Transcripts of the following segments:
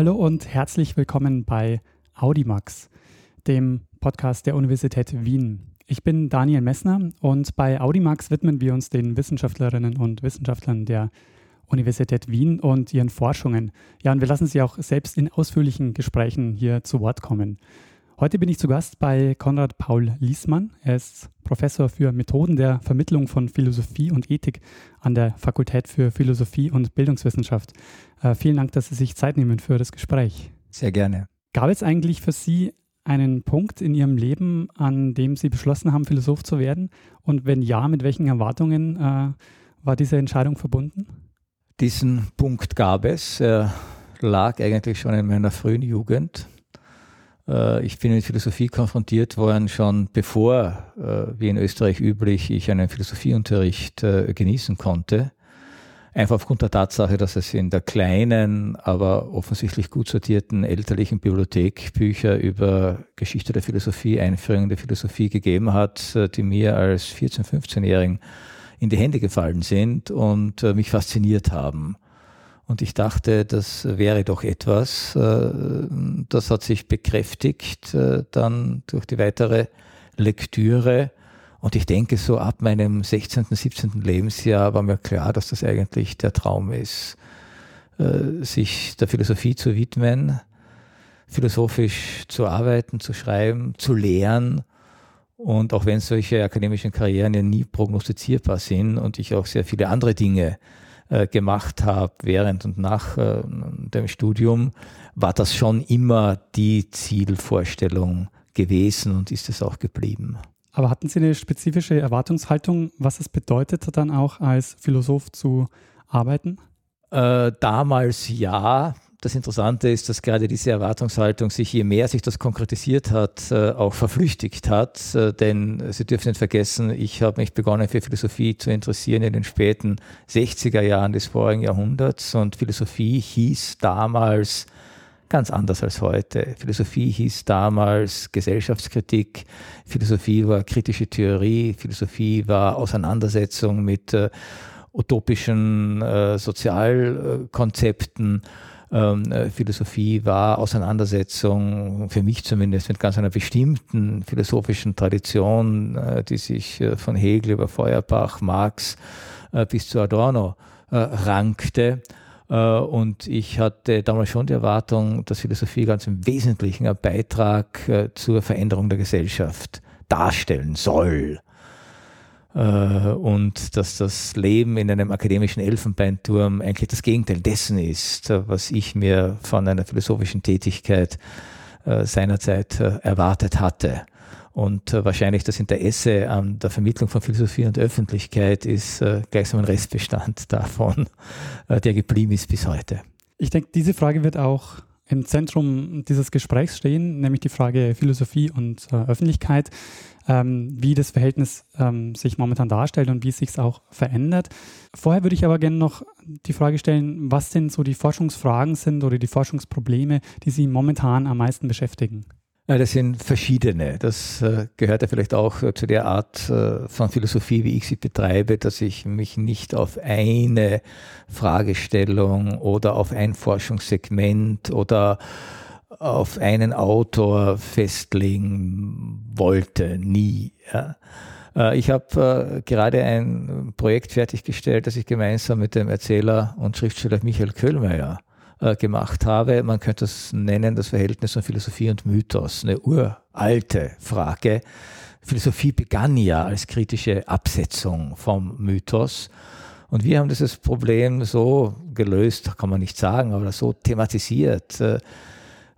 Hallo und herzlich willkommen bei Audimax, dem Podcast der Universität Wien. Ich bin Daniel Messner und bei Audimax widmen wir uns den Wissenschaftlerinnen und Wissenschaftlern der Universität Wien und ihren Forschungen. Ja, und wir lassen sie auch selbst in ausführlichen Gesprächen hier zu Wort kommen. Heute bin ich zu Gast bei Konrad Paul Liesmann. Er ist Professor für Methoden der Vermittlung von Philosophie und Ethik an der Fakultät für Philosophie und Bildungswissenschaft. Äh, vielen Dank, dass Sie sich Zeit nehmen für das Gespräch. Sehr gerne. Gab es eigentlich für Sie einen Punkt in Ihrem Leben, an dem Sie beschlossen haben, Philosoph zu werden? Und wenn ja, mit welchen Erwartungen äh, war diese Entscheidung verbunden? Diesen Punkt gab es. Er lag eigentlich schon in meiner frühen Jugend. Äh, ich bin mit Philosophie konfrontiert worden, schon bevor, äh, wie in Österreich üblich, ich einen Philosophieunterricht äh, genießen konnte. Einfach aufgrund der Tatsache, dass es in der kleinen, aber offensichtlich gut sortierten elterlichen Bibliothek Bücher über Geschichte der Philosophie, Einführung der Philosophie gegeben hat, die mir als 14-, 15-Jährigen in die Hände gefallen sind und mich fasziniert haben. Und ich dachte, das wäre doch etwas. Äh, das hat sich bekräftigt äh, dann durch die weitere Lektüre. Und ich denke, so ab meinem 16., 17. Lebensjahr war mir klar, dass das eigentlich der Traum ist, äh, sich der Philosophie zu widmen, philosophisch zu arbeiten, zu schreiben, zu lehren. Und auch wenn solche akademischen Karrieren ja nie prognostizierbar sind und ich auch sehr viele andere Dinge gemacht habe während und nach äh, dem Studium, war das schon immer die Zielvorstellung gewesen und ist es auch geblieben. Aber hatten Sie eine spezifische Erwartungshaltung, was es bedeutet, dann auch als Philosoph zu arbeiten? Äh, damals ja, das Interessante ist, dass gerade diese Erwartungshaltung sich, je mehr sich das konkretisiert hat, äh, auch verflüchtigt hat. Äh, denn Sie dürfen nicht vergessen, ich habe mich begonnen für Philosophie zu interessieren in den späten 60er Jahren des vorigen Jahrhunderts und Philosophie hieß damals ganz anders als heute. Philosophie hieß damals Gesellschaftskritik, Philosophie war kritische Theorie, Philosophie war Auseinandersetzung mit äh, utopischen äh, Sozialkonzepten ähm, äh, Philosophie war Auseinandersetzung, für mich zumindest, mit ganz einer bestimmten philosophischen Tradition, äh, die sich äh, von Hegel über Feuerbach, Marx bis zu Adorno rankte. Und ich hatte damals schon die Erwartung, dass Philosophie ganz im Wesentlichen einen Beitrag zur Veränderung der Gesellschaft darstellen soll. Äh, und dass das Leben in einem akademischen Elfenbeinturm eigentlich das Gegenteil dessen ist, was ich mir von einer philosophischen Tätigkeit äh, seinerzeit äh, erwartet hatte. Und wahrscheinlich das Interesse an der Vermittlung von Philosophie und Öffentlichkeit ist gleichsam ein Restbestand davon, der geblieben ist bis heute. Ich denke, diese Frage wird auch im Zentrum dieses Gesprächs stehen, nämlich die Frage Philosophie und Öffentlichkeit, ähm, wie das Verhältnis ähm, sich momentan darstellt und wie es sich auch verändert. Vorher würde ich aber gerne noch die Frage stellen, was denn so die Forschungsfragen sind oder die Forschungsprobleme, die Sie momentan am meisten beschäftigen. Das sind verschiedene. Das äh, gehört ja vielleicht auch äh, zu der Art äh, von Philosophie, wie ich sie betreibe, dass ich mich nicht auf eine Fragestellung oder auf ein Forschungssegment oder auf einen Autor festlegen wollte. Nie. Ja. Ich habe gerade ein Projekt fertiggestellt, das ich gemeinsam mit dem Erzähler und Schriftsteller Michael Köhlmeier äh, gemacht habe. Man könnte es nennen, das Verhältnis von Philosophie und Mythos, eine uralte Frage. Philosophie begann ja als kritische Absetzung vom Mythos. Und wir haben dieses Problem so gelöst, kann man nicht sagen, aber so thematisiert, äh, äh,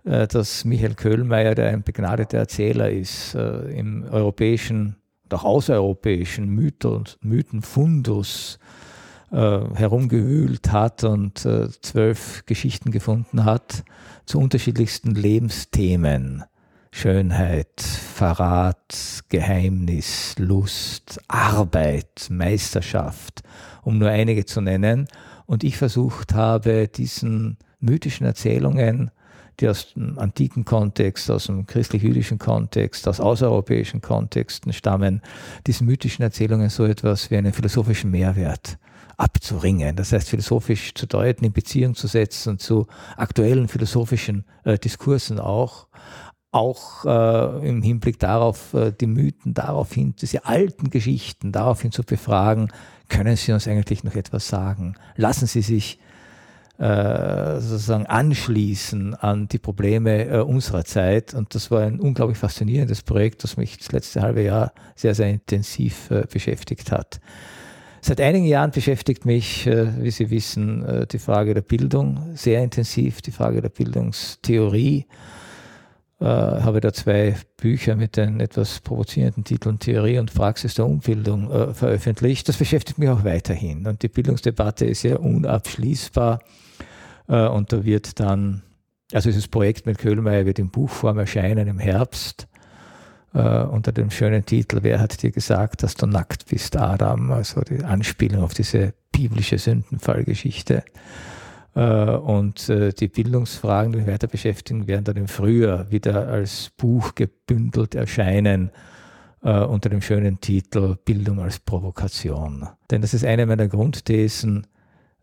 dass Michael Köhlmeier, der ein begnadeter Erzähler ist, im europäischen und auch außereuropäischen Mythenfundus äh, herumgewühlt hat und äh, zwölf Geschichten gefunden hat zu unterschiedlichsten Lebensthemen. Schönheit, Verrat, Geheimnis, Lust, Arbeit, Meisterschaft, um nur einige zu nennen. Und ich versucht habe, diesen mythischen Erzählungen die aus dem antiken Kontext, aus dem christlich-jüdischen Kontext, aus außereuropäischen Kontexten stammen, diesen mythischen Erzählungen so etwas wie einen philosophischen Mehrwert abzuringen. Das heißt, philosophisch zu deuten, in Beziehung zu setzen zu aktuellen philosophischen äh, Diskursen auch. Auch äh, im Hinblick darauf, äh, die Mythen daraufhin, diese alten Geschichten daraufhin zu befragen, können Sie uns eigentlich noch etwas sagen? Lassen Sie sich sozusagen anschließen an die Probleme äh, unserer Zeit. Und das war ein unglaublich faszinierendes Projekt, das mich das letzte halbe Jahr sehr, sehr intensiv äh, beschäftigt hat. Seit einigen Jahren beschäftigt mich, äh, wie Sie wissen, äh, die Frage der Bildung sehr intensiv, die Frage der Bildungstheorie. Äh, habe da zwei Bücher mit den etwas provozierenden Titeln Theorie und Praxis der Umbildung äh, veröffentlicht. Das beschäftigt mich auch weiterhin. Und die Bildungsdebatte ist ja unabschließbar. Äh, und da wird dann, also dieses Projekt mit Köhlmeier wird in Buchform erscheinen im Herbst äh, unter dem schönen Titel Wer hat dir gesagt, dass du nackt bist, Adam? Also die Anspielung auf diese biblische Sündenfallgeschichte. Äh, und die Bildungsfragen, die mich weiter beschäftigen, werden dann im Frühjahr wieder als Buch gebündelt erscheinen unter dem schönen Titel Bildung als Provokation. Denn das ist eine meiner Grundthesen,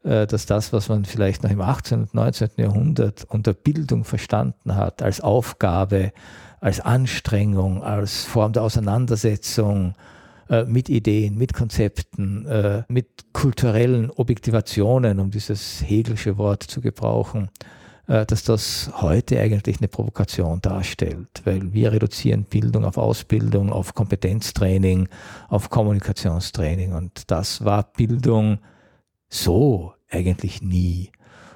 dass das, was man vielleicht noch im 18. und 19. Jahrhundert unter Bildung verstanden hat, als Aufgabe, als Anstrengung, als Form der Auseinandersetzung äh, mit Ideen, mit Konzepten, äh, mit kulturellen Objektivationen, um dieses Hegelsche Wort zu gebrauchen, äh, dass das heute eigentlich eine Provokation darstellt, weil wir reduzieren Bildung auf Ausbildung, auf Kompetenztraining, auf Kommunikationstraining und das war Bildung so eigentlich nie.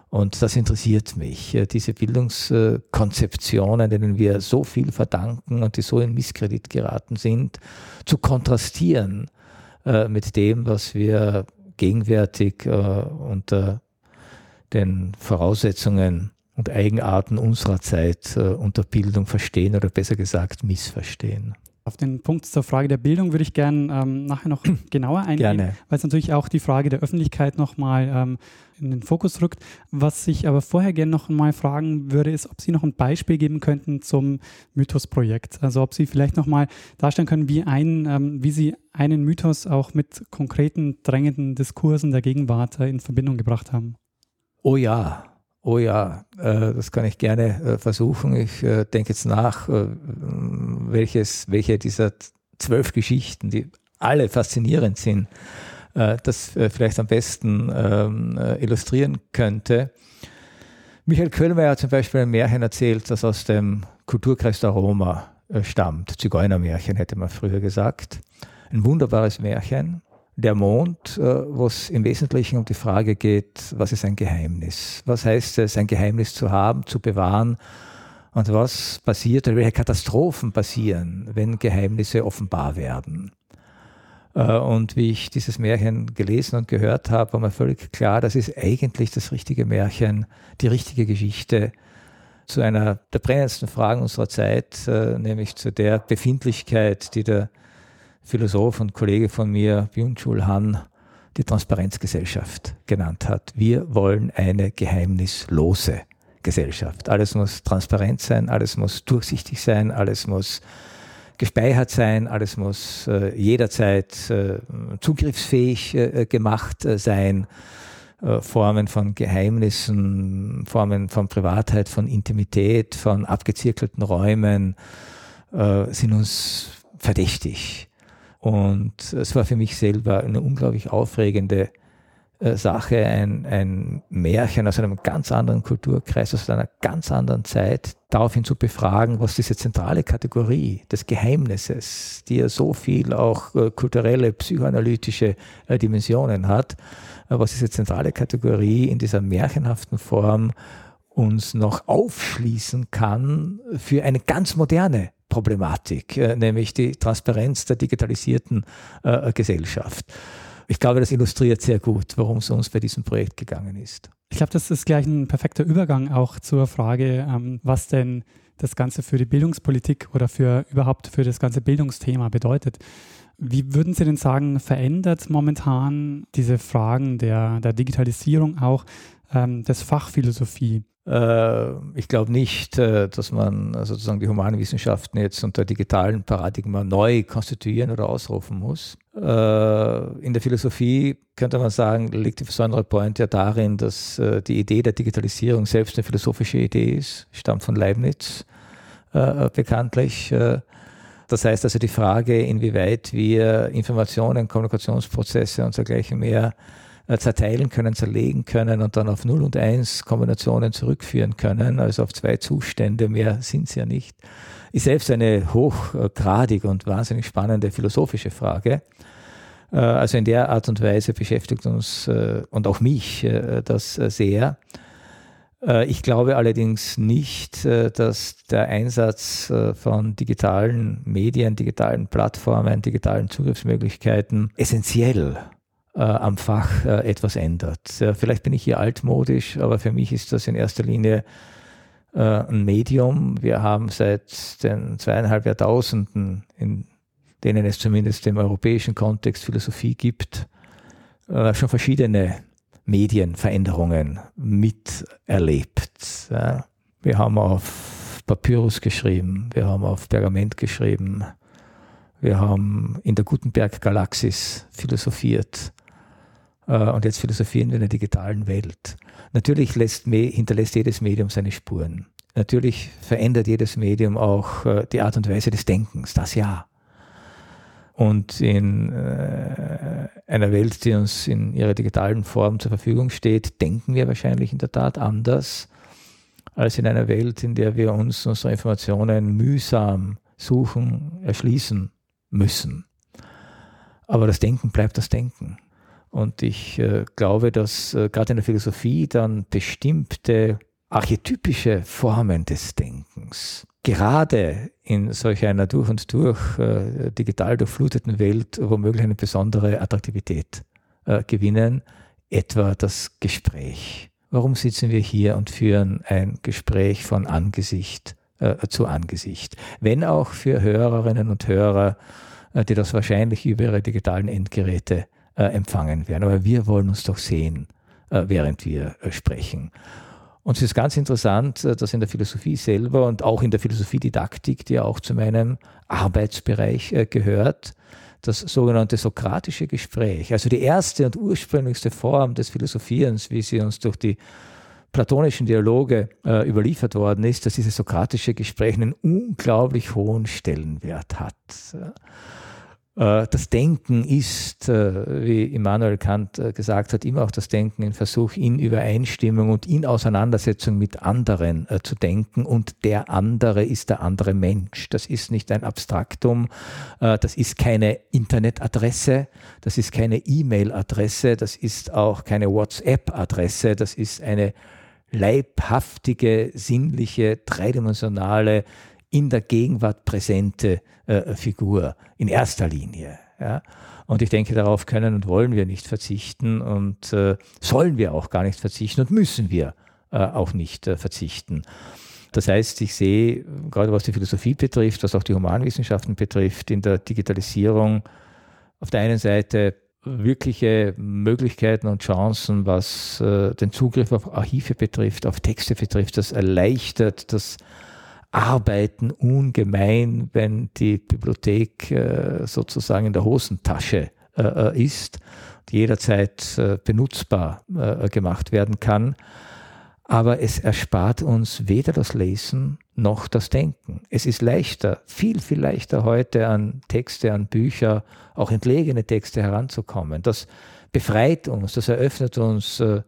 Und das interessiert mich, äh, diese Bildungskonzeptionen, denen wir so viel verdanken und die so in Misskredit geraten sind, zu kontrastieren äh, mit dem, was wir gegenwärtig äh, unter den Voraussetzungen und Eigenarten unserer Zeit unter Bildung verstehen oder besser gesagt missverstehen. Auf den Punkt zur Frage der Bildung würde ich gerne ähm, nachher noch genauer eingehen, Gerne. weil es natürlich auch die Frage der Öffentlichkeit nochmal ähm, in den Fokus rückt. Was ich aber vorher gerne noch mal fragen würde, ist, ob Sie noch ein Beispiel geben könnten zum Mythos-Projekt. Also ob Sie vielleicht noch mal darstellen können, wie, ein, ähm, wie Sie einen Mythos auch mit konkreten, drängenden Diskursen der Gegenwart äh, in Verbindung gebracht haben. Oh ja, Oh ja, äh, das kann ich gerne äh, versuchen. Ich äh, denke jetzt nach, welches, welche dieser zwölf Geschichten, die alle faszinierend sind, das vielleicht am besten ähm, illustrieren könnte. Michael Köhlmeier hat zum Beispiel ein Märchen erzählt, das aus dem Kulturkreis der Roma stammt. Zigeunermärchen hätte man früher gesagt. Ein wunderbares Märchen der Mond, äh, wo es im Wesentlichen um die Frage geht, was ist ein Geheimnis? Was heißt es, ein Geheimnis zu haben, zu bewahren? Und was passiert welche Katastrophen passieren, wenn Geheimnisse offenbar werden? Äh, und wie ich dieses Märchen gelesen und gehört habe, war mir völlig klar, das ist eigentlich das richtige Märchen, die richtige Geschichte zu einer der brennendsten Fragen unserer Zeit, äh, nämlich zu der Befindlichkeit, die der Philosoph und Kollege von mir, Byung-Chul Han, die Transparenzgesellschaft genannt hat. Wir wollen eine geheimnislose Gesellschaft. Alles muss transparent sein, alles muss durchsichtig sein, alles muss gespeichert sein, alles muss äh, jederzeit äh, zugriffsfähig äh, gemacht äh, sein. Äh, Formen von Geheimnissen, Formen von Privatheit, von Intimität, von abgezirkelten Räumen äh, sind uns verdächtig. Und es war für mich selber eine unglaublich aufregende äh, Sache, ein, ein Märchen aus einem ganz anderen Kulturkreis, aus einer ganz anderen Zeit, daraufhin zu befragen, was diese zentrale Kategorie des Geheimnisses, die ja so viel auch äh, kulturelle, psychoanalytische äh, Dimensionen hat, äh, was diese zentrale Kategorie in dieser märchenhaften Form uns noch aufschließen kann für eine ganz moderne Problematik, äh, nämlich die Transparenz der digitalisierten äh, Gesellschaft. Ich glaube, das illustriert sehr gut, worum es uns bei diesem Projekt gegangen ist. Ich glaube, das ist gleich ein perfekter Übergang auch zur Frage, ähm, was denn das Ganze für die Bildungspolitik oder für überhaupt für das ganze Bildungsthema bedeutet. Wie würden Sie denn sagen, verändert momentan diese Fragen der, der Digitalisierung auch ähm, das Fach Philosophie? Äh, ich glaube nicht, äh, dass man sozusagen die Humanwissenschaften jetzt unter digitalen Paradigma neu konstituieren oder ausrufen muss. Äh, in der Philosophie könnte man sagen, liegt die besondere Point ja darin, dass die Idee der Digitalisierung selbst eine philosophische Idee ist, stammt von Leibniz bekanntlich. Das heißt also die Frage, inwieweit wir Informationen, Kommunikationsprozesse und dergleichen mehr äh, zerteilen können, zerlegen können und dann auf 0 und 1 Kombinationen zurückführen können, also auf zwei Zustände, mehr sind es ja nicht, ist selbst eine hochgradig und wahnsinnig spannende philosophische Frage. Äh, also in der Art und Weise beschäftigt uns äh, und auch mich das sehr. Ich glaube allerdings nicht, dass der Einsatz von digitalen Medien, digitalen Plattformen, digitalen Zugriffsmöglichkeiten essentiell äh, am Fach äh, etwas ändert. Äh, vielleicht bin ich hier altmodisch, aber für mich ist das in erster Linie äh, ein Medium. Wir haben seit den zweieinhalb Jahrtausenden, in denen es zumindest im europäischen Kontext Philosophie gibt, äh, schon verschiedene Medienveränderungen miterlebt. Ja. Wir haben auf Papyrus geschrieben, wir haben auf Pergament geschrieben, wir haben in der Gutenberg-Galaxis philosophiert. Äh, und jetzt philosophieren wir in der digitalen Welt. Natürlich lässt, hinterlässt jedes Medium seine Spuren. Natürlich verändert jedes Medium auch äh, die Art und Weise des Denkens, das ja. Und in äh, einer Welt, die uns in ihrer digitalen Form zur Verfügung steht, denken wir wahrscheinlich in der Tat anders als in einer Welt, in der wir uns unsere Informationen mühsam suchen, erschließen müssen. Aber das Denken bleibt das Denken. Und ich äh, glaube, dass äh, gerade in der Philosophie dann bestimmte archetypische Formen des Denkens gerade in solch einer durch und durch äh, digital durchfluteten Welt womöglich eine besondere Attraktivität gewinnen, etwa das Gespräch. Warum sitzen wir hier und führen ein Gespräch von Angesicht zu Angesicht? Wenn auch für Hörerinnen und Hörer, die das wahrscheinlich über ihre digitalen Endgeräte äh, empfangen werden. Aber wir wollen uns doch sehen, äh, während wir äh, sprechen. Und es ist ganz interessant, äh, dass in der Philosophie selber und auch in der Philosophiedidaktik, die ja auch zu meinem Arbeitsbereich äh, gehört, das sogenannte sokratische Gespräch, also die erste und ursprünglichste Form des Philosophierens, wie sie uns durch die platonischen Dialoge äh, überliefert worden ist, dass dieses sokratische Gespräch einen unglaublich hohen Stellenwert hat. Äh, das Denken ist, äh, wie Immanuel Kant äh, gesagt hat, immer auch das Denken ein Versuch, in Übereinstimmung und in Auseinandersetzung mit anderen zu denken. Und der andere ist der andere Mensch. Das ist nicht ein Abstraktum, das ist keine Internetadresse, das ist keine E-Mail-Adresse, das ist auch keine WhatsApp-Adresse, das ist eine leibhaftige, sinnliche, dreidimensionale in der Gegenwart präsente äh, Figur in erster Linie. Ja? Und ich denke, darauf können und wollen wir nicht verzichten und äh, sollen wir auch gar nicht verzichten und müssen wir äh, auch nicht äh, verzichten. Das heißt, ich sehe, gerade was die Philosophie betrifft, was auch die Humanwissenschaften betrifft, in der Digitalisierung auf der einen Seite wirkliche Möglichkeiten und Chancen, was äh, den Zugriff auf Archive betrifft, auf Texte betrifft. Das erleichtert das arbeiten ungemein, wenn die Bibliothek äh, sozusagen in der Hosentasche äh, äh ist, jederzeit äh, benutzbar äh, gemacht werden kann. Aber es erspart uns weder das Lesen noch das Denken. Es ist leichter, viel, viel leichter heute an Texte, an Bücher, auch entlegene Texte heranzukommen. Das befreit uns, das eröffnet uns äh,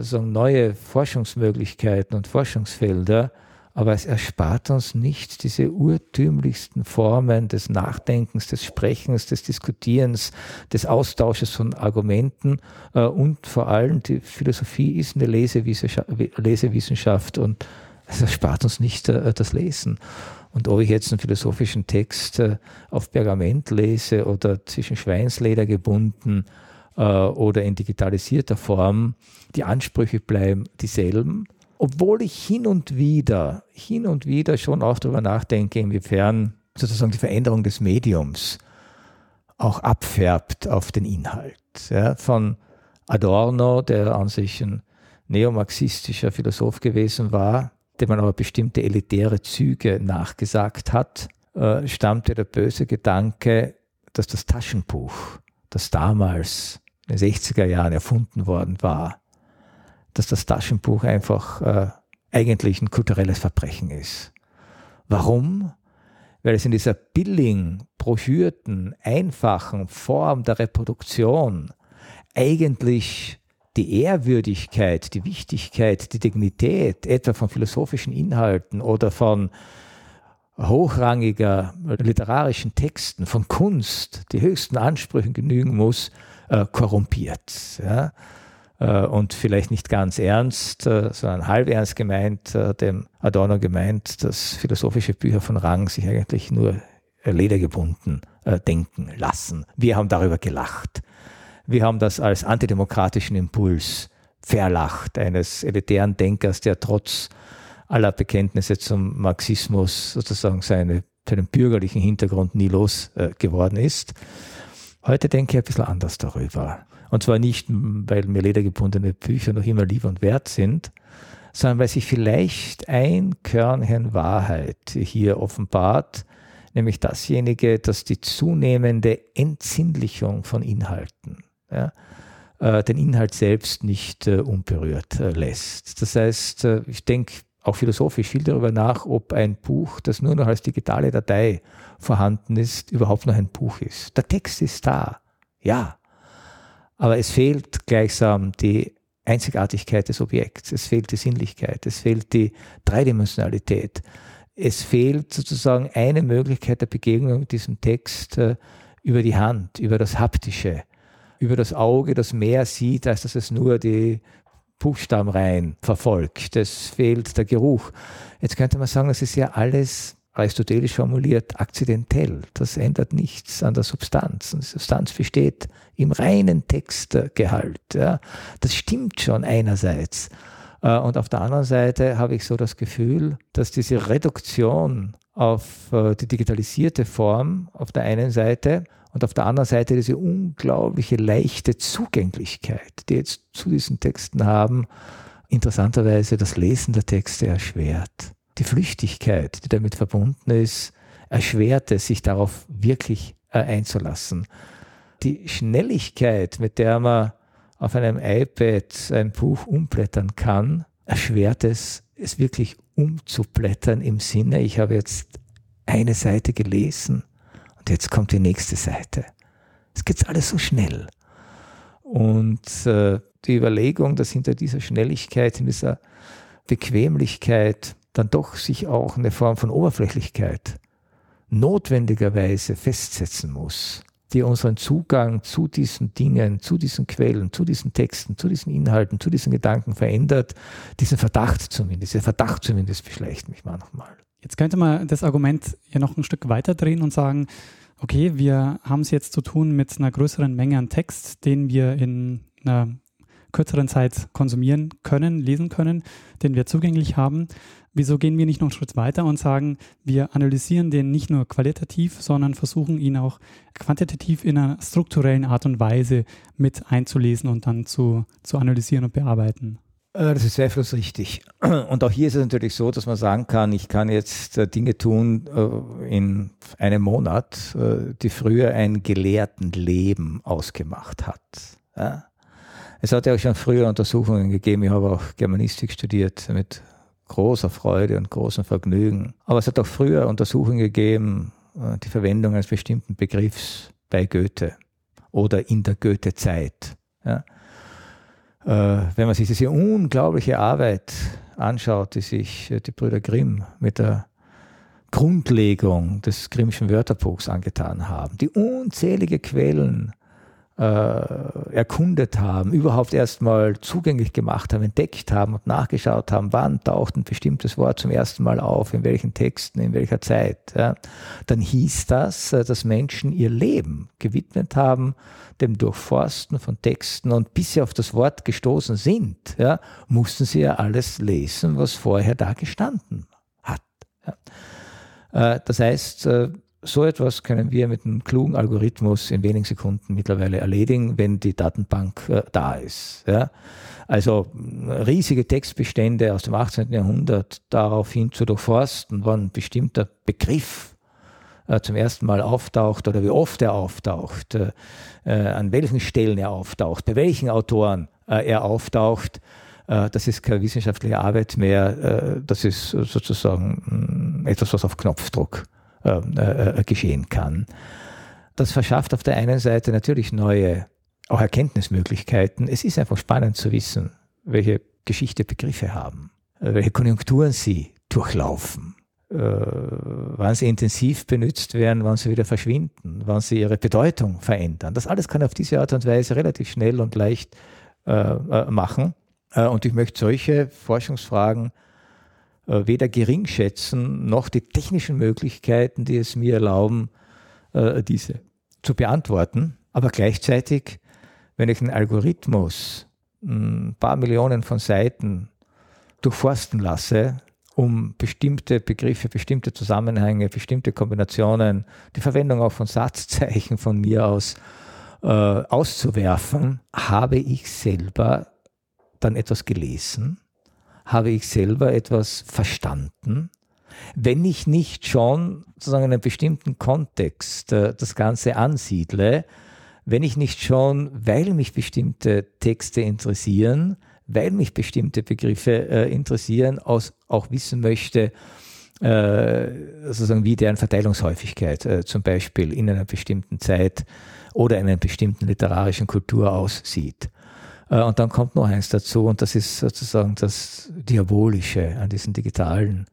so neue Forschungsmöglichkeiten und Forschungsfelder, aber es erspart uns nicht diese urtümlichsten Formen des Nachdenkens, des Sprechens, des Diskutierens, des Austausches von Argumenten äh, und vor allem die Philosophie ist eine Lesewissenschaft, Lesewissenschaft und es erspart uns nicht äh, das Lesen. Und ob ich jetzt einen philosophischen Text äh, auf Pergament lese oder zwischen Schweinsleder gebunden äh, oder in digitalisierter Form, die Ansprüche bleiben dieselben obwohl ich hin und wieder, hin und wieder schon auch darüber nachdenke, inwiefern sozusagen die Veränderung des Mediums auch abfärbt auf den Inhalt. Ja, von Adorno, der an sich ein neomarxistischer Philosoph gewesen war, dem man aber bestimmte elitäre Züge nachgesagt hat, äh, stammte der böse Gedanke, dass das Taschenbuch, das damals in den 60er Jahren erfunden worden war, dass das Taschenbuch einfach äh, eigentlich ein kulturelles Verbrechen ist. Warum? Weil es in dieser billing, broschürten, einfachen Form der Reproduktion eigentlich die Ehrwürdigkeit, die Wichtigkeit, die Dignität etwa von philosophischen Inhalten oder von hochrangiger literarischen Texten, von Kunst, die höchsten Ansprüchen genügen muss, äh, korrumpiert. Ja? Äh, und vielleicht nicht ganz ernst, äh, sondern halb ernst gemeint, äh, dem Adorno gemeint, dass philosophische Bücher von Rang sich eigentlich nur ledergebunden denken lassen. Wir haben darüber gelacht. Wir haben das als antidemokratischen Impuls verlacht, eines elitären Denkers, der trotz aller Bekenntnisse zum Marxismus sozusagen seine, seinen bürgerlichen Hintergrund nie los äh, geworden ist. Heute denke ich ein bisschen anders darüber. Und zwar nicht, weil mir ledergebundene Bücher noch immer lieb und wert sind, sondern weil sich vielleicht ein Körnchen Wahrheit hier offenbart, nämlich dasjenige, dass die zunehmende Entsinnlichung von Inhalten, ja, äh, den Inhalt selbst nicht äh, unberührt äh, lässt. Das heißt, äh, ich denke auch philosophisch viel darüber nach, ob ein Buch, das nur noch als digitale Datei vorhanden ist, überhaupt noch ein Buch ist. Der Text ist da, ja, aber es fehlt gleichsam die Einzigartigkeit des Objekts, es fehlt die Sinnlichkeit, es fehlt die Dreidimensionalität, es fehlt sozusagen eine Möglichkeit der Begegnung mit diesem Text äh, über die Hand, über das Haptische, über das Auge, das mehr sieht, als dass es nur die Buchstabenreihen verfolgt. Es fehlt der Geruch. Jetzt könnte man sagen, das ist ja alles aristotelisch formuliert akzidentell. Das ändert nichts an der Substanz. Und die Substanz besteht im reinen Textgehalt. Ja. Das stimmt schon einerseits. Äh, und auf der anderen Seite habe ich so das Gefühl, dass diese Reduktion auf äh, die digitalisierte Form auf der einen Seite und auf der anderen Seite diese unglaubliche leichte Zugänglichkeit, die jetzt zu diesen Texten haben, interessanterweise das Lesen der Texte erschwert. Die Flüchtigkeit, die damit verbunden ist, erschwert es, sich darauf wirklich äh, einzulassen. Die Schnelligkeit, mit der man auf einem iPad ein Buch umblättern kann, erschwert es, es wirklich umzublättern im Sinne, ich habe jetzt eine Seite gelesen und jetzt kommt die nächste Seite. Es geht alles so schnell. Und äh, die Überlegung, dass hinter dieser Schnelligkeit, in dieser Bequemlichkeit dann doch sich auch eine Form von Oberflächlichkeit notwendigerweise festsetzen muss, die unseren Zugang zu diesen Dingen, zu diesen Quellen, zu diesen Texten, zu diesen Inhalten, zu diesen Gedanken verändert, diesen Verdacht zumindest, dieser Verdacht zumindest beschleicht mich manchmal. Jetzt könnte man das Argument ja noch ein Stück weiter drehen und sagen, okay, wir haben es jetzt zu tun mit einer größeren Menge an Text, den wir in einer kürzeren Zeit konsumieren können, lesen können, den wir zugänglich haben. Wieso gehen wir nicht noch einen Schritt weiter und sagen, wir analysieren den nicht nur qualitativ, sondern versuchen ihn auch quantitativ in einer strukturellen Art und Weise mit einzulesen und dann zu, zu analysieren und bearbeiten? Äh, das ist zweifellos richtig. Und auch hier ist es natürlich so, dass man sagen kann, ich kann jetzt äh, Dinge tun äh, in einem Monat, die früher ein gelehrten Leben ausgemacht hat. Es hat ja auch schon früher Untersuchungen gegeben, ich habe auch Germanistik studiert mit großer Freude und großem Vergnügen. Aber es hat auch früher Untersuchungen gegeben, die Verwendung eines bestimmten Begriffs bei Goethe oder in der Goethe-Zeit. Ja äh, wenn man sich diese unglaubliche Arbeit anschaut, die sich äh, die Brüder Grimm mit der Grundlegung des Grimmschen Wörterbuchs angetan haben, die unzählige Quellen äh, erkundet haben, überhaupt erstmal zugänglich gemacht haben, entdeckt haben und nachgeschaut haben, wann taucht ein bestimmtes Wort zum ersten Mal auf, in welchen Texten, in welcher Zeit, ja, dann hieß das, äh, dass Menschen ihr Leben gewidmet haben dem Durchforsten von Texten und bis sie auf das Wort gestoßen sind, ja, mussten sie ja alles lesen, was vorher da gestanden hat. Ja. Äh, das heißt, äh, so etwas können wir mit einem klugen Algorithmus in wenigen Sekunden mittlerweile erledigen, wenn die Datenbank äh, da ist. Ja? Also riesige Textbestände aus dem 18. Jahrhundert daraufhin zu durchforsten, wann ein bestimmter Begriff äh, zum ersten Mal auftaucht oder wie oft er auftaucht, äh, äh an welchen Stellen er auftaucht, bei welchen Autoren äh, er auftaucht. Äh, das ist keine wissenschaftliche Arbeit mehr, das ist sozusagen mm, etwas, was auf Knopfdruck geschehen kann. Das verschafft auf der einen Seite natürlich neue auch Erkenntnismöglichkeiten. Es ist einfach spannend zu wissen, welche Geschichte Begriffe haben, äh, welche Konjunkturen sie durchlaufen, äh, wann sie intensiv benutzt werden, wann sie wieder verschwinden, wann sie ihre Bedeutung verändern. Das alles kann auf diese Art und Weise relativ schnell und leicht äh, äh machen. Äh, und ich möchte solche Forschungsfragen äh, weder gering schätzen, noch die technischen Möglichkeiten, die es mir erlauben, diese zu beantworten. Aber gleichzeitig wenn ich einen Algorithmus ein paar Millionen von Seiten durchforsten lasse, um bestimmte Begriffe, bestimmte Zusammenhänge, bestimmte Kombinationen, die Verwendung auch von Satzzeichen von mir aus äh, auszuwerfen, habe ich selber dann etwas gelesen, habe ich selber etwas verstanden, wenn ich nicht schon sozusagen in einem bestimmten Kontext äh, das Ganze ansiedle, wenn ich nicht schon, weil mich bestimmte Texte interessieren, weil mich bestimmte Begriffe äh, interessieren, aus, auch wissen möchte, äh, sozusagen wie deren Verteilungshäufigkeit äh, zum Beispiel in einer bestimmten Zeit oder in einer bestimmten literarischen Kultur aussieht. Äh, und dann kommt noch eins dazu, und das ist sozusagen das Diabolische an diesen digitalen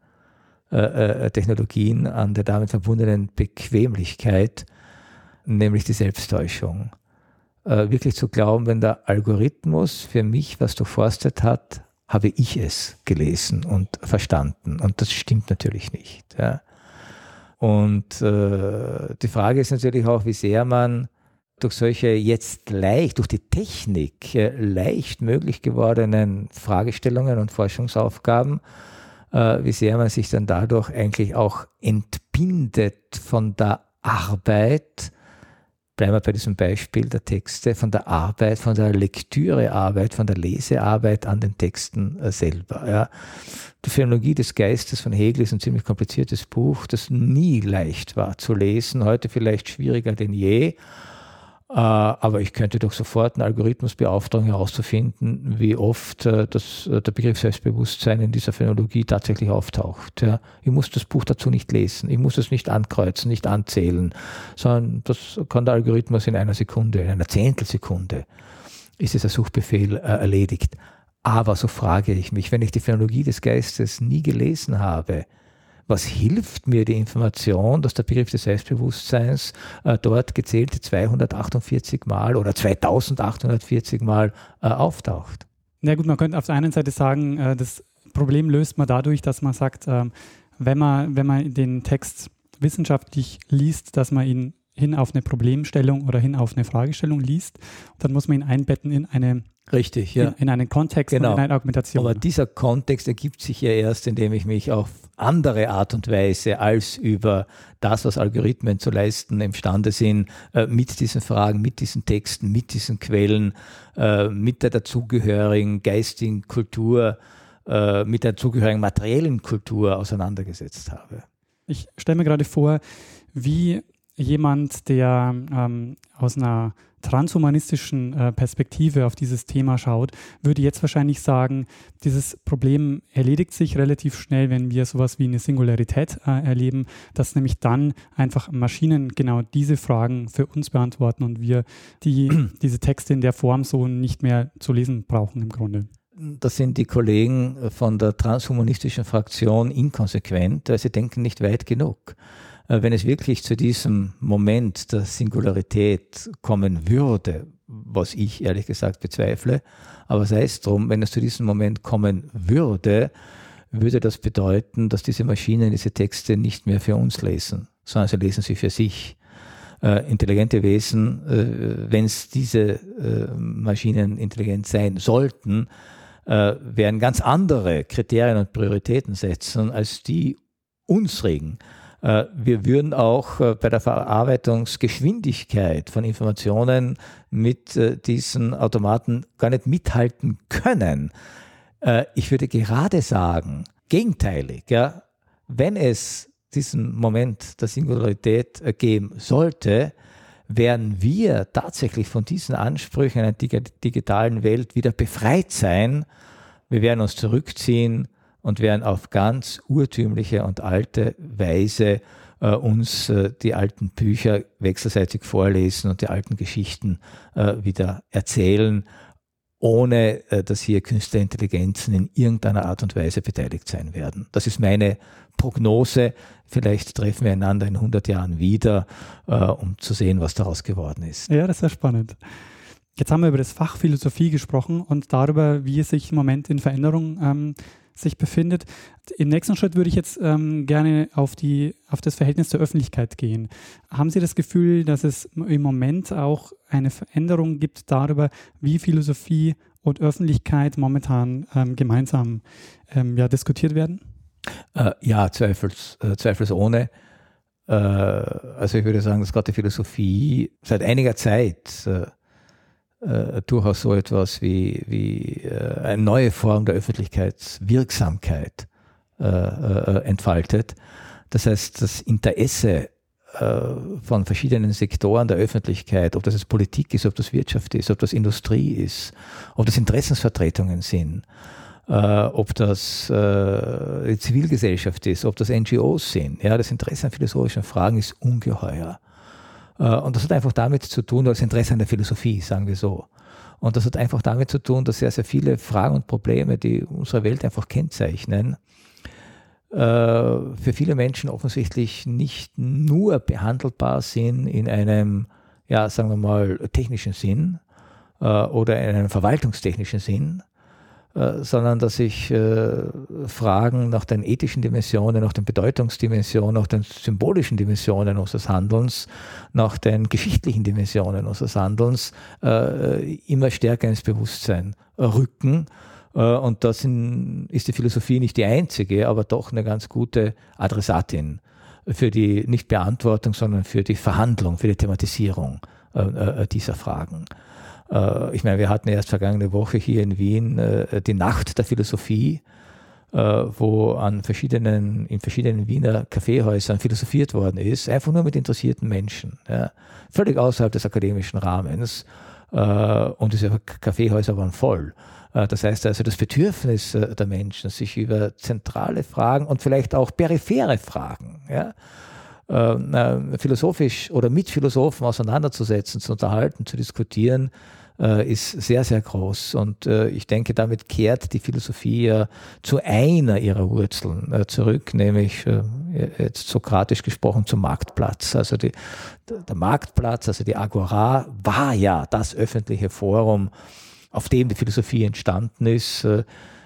äh, äh, Technologien, an der damit verbundenen Bequemlichkeit nämlich die Selbsttäuschung. Wirklich zu glauben, wenn der Algorithmus für mich was durchforstet hat, habe ich es gelesen und verstanden. Und das stimmt natürlich nicht. Und die Frage ist natürlich auch, wie sehr man durch solche jetzt leicht, durch die Technik äh, leicht möglich gewordenen Fragestellungen und Forschungsaufgaben, äh, wie sehr man sich dann dadurch eigentlich auch entbindet von der Arbeit, bleiben wir bei diesem Beispiel der Texte, von der Arbeit, von der Lektürearbeit, von der Lesearbeit an den Texten äh, selber. Ja. Die Phänomenologie des Geistes von Hegel ist ein ziemlich kompliziertes Buch, das nie leicht war zu lesen, heute vielleicht schwieriger denn je. Äh, aber ich könnte doch sofort einen Algorithmus beauftragen, herauszufinden, wie oft äh, das, äh, der Begriff Selbstbewusstsein in dieser Phänomenologie tatsächlich auftaucht. Ich muss das Buch dazu nicht lesen, ich muss es nicht ankreuzen, nicht anzählen, sondern das kann der Algorithmus in einer Sekunde, in einer Zehntelsekunde ist dieser Suchbefehl erledigt. Aber so frage ich mich, wenn ich die Phänomenologie des Geistes nie gelesen habe, was hilft mir die Information, dass der Begriff des Selbstbewusstseins äh, dort gezählte 248 Mal oder 2840 Mal äh, auftaucht? Na gut, man könnte auf der einen Seite sagen, äh, das Problem löst man dadurch, dass man sagt, ähm, wenn man, wenn man den Text wissenschaftlich liest, dass man ihn hin auf eine Problemstellung oder hin auf eine Fragestellung liest, dann muss man ihn einbetten in eine Richtig, ja. In, in einen Kontext genau. und in eine Argumentation. Aber dieser Kontext ergibt sich ja erst, indem ich mich auf andere Art und Weise als über das, was Algorithmen zu leisten imstande sind, äh, mit diesen Fragen, mit diesen Texten, mit diesen Quellen, äh, mit der dazugehörigen geistigen Kultur, äh, mit der dazugehörigen materiellen Kultur auseinandergesetzt habe. Ich stelle mir gerade vor, wie jemand, der ähm, aus einer transhumanistischen äh, Perspektive auf dieses Thema schaut, würde jetzt wahrscheinlich sagen, dieses Problem erledigt sich relativ schnell, wenn wir sowas wie eine Singularität äh, erleben, dass nämlich dann einfach Maschinen genau diese Fragen für uns beantworten und wir die, diese Texte in der Form so nicht mehr zu lesen brauchen im Grunde. Das sind die Kollegen von der transhumanistischen Fraktion inkonsequent, weil sie denken nicht weit genug. Äh, wenn es wirklich zu diesem Moment der Singularität kommen würde, was ich ehrlich gesagt bezweifle, aber sei es drum, wenn es zu diesem Moment kommen würde, würde das bedeuten, dass diese Maschinen diese Texte nicht mehr für uns lesen, sondern sie lesen sie für sich. Äh, intelligente Wesen, äh, wenn es diese äh, Maschinen intelligent sein sollten, äh, werden ganz andere Kriterien und Prioritäten setzen als die. Äh, wir würden auch äh, bei der Verarbeitungsgeschwindigkeit von Informationen mit äh, diesen Automaten gar nicht mithalten können. Ich würde gerade sagen, gegenteilig, ja, wenn es diesen Moment der Singularität geben sollte, werden wir tatsächlich von diesen Ansprüchen einer digitalen Welt wieder befreit sein. Wir werden uns zurückziehen und werden auf ganz urtümliche und alte Weise äh, uns äh, die alten Bücher wechselseitig vorlesen und die alten Geschichten äh, wieder erzählen, ohne äh, dass hier künstliche Intelligenzen in irgendeiner Art und Weise beteiligt sein werden. Das ist meine Prognose. Vielleicht treffen wir einander in 100 Jahren wieder, äh, um zu sehen, was daraus geworden ist. Ja, das ist ja spannend. Jetzt haben wir über das Fach Philosophie gesprochen und darüber, wie es sich im Moment in Veränderung ähm, sich befindet. Im nächsten Schritt würde ich jetzt ähm, gerne auf, die, auf das Verhältnis zur Öffentlichkeit gehen. Haben Sie das Gefühl, dass es im Moment auch eine Veränderung gibt darüber, wie Philosophie und Öffentlichkeit momentan ähm, gemeinsam ähm, ja, diskutiert werden? Äh, ja, zweifels, äh, zweifelsohne. Äh, also ich würde sagen, dass gerade die Philosophie seit einiger Zeit äh, durchaus so etwas wie, wie äh, eine neue Form der Öffentlichkeitswirksamkeit äh, äh, entfaltet. Das heißt, das Interesse äh, von verschiedenen Sektoren der Öffentlichkeit, ob das jetzt Politik ist, ob das Wirtschaft ist, ob das Industrie ist, ob das Interessensvertretungen sind, äh, ob das äh, Zivilgesellschaft ist, ob das NGOs sind. Ja, das Interesse an philosophischen Fragen ist ungeheuer. Äh, und das hat einfach damit zu tun, das Interesse an der Philosophie, sagen wir so. Und das hat einfach damit zu tun, dass sehr, sehr viele Fragen und Probleme, die unsere Welt einfach kennzeichnen, äh, für viele Menschen offensichtlich nicht nur behandelbar sind in einem, ja, sagen wir mal, technischen Sinn äh, oder in einem verwaltungstechnischen Sinn, sondern dass sich äh, Fragen nach den ethischen Dimensionen, nach den Bedeutungsdimensionen, nach den symbolischen Dimensionen unseres Handelns, nach den geschichtlichen Dimensionen unseres Handelns äh, immer stärker ins Bewusstsein rücken. Äh, und da ist die Philosophie nicht die einzige, aber doch eine ganz gute Adressatin für die nicht Beantwortung, sondern für die Verhandlung, für die Thematisierung äh, dieser Fragen. Äh, ich meine, wir hatten erst vergangene Woche hier in Wien äh, die Nacht der Philosophie, äh, wo an verschiedenen, in verschiedenen Wiener Kaffeehäusern philosophiert worden ist, einfach nur mit interessierten Menschen, ja, völlig außerhalb des akademischen Rahmens. Und diese Kaffeehäuser waren voll. Das heißt also, das Bedürfnis der Menschen, sich über zentrale Fragen und vielleicht auch periphere Fragen, ja, philosophisch oder mit Philosophen auseinanderzusetzen, zu unterhalten, zu diskutieren, äh, ist sehr, sehr groß. Und äh, ich denke, damit kehrt die Philosophie ja zu einer ihrer Wurzeln äh, zurück, nämlich äh, jetzt sokratisch gesprochen zum Marktplatz. Also die, der Marktplatz, also die Agora, war ja das öffentliche Forum, auf dem die Philosophie entstanden ist, äh,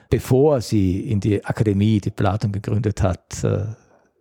bevor sie in die Akademie, die Platon gegründet hat,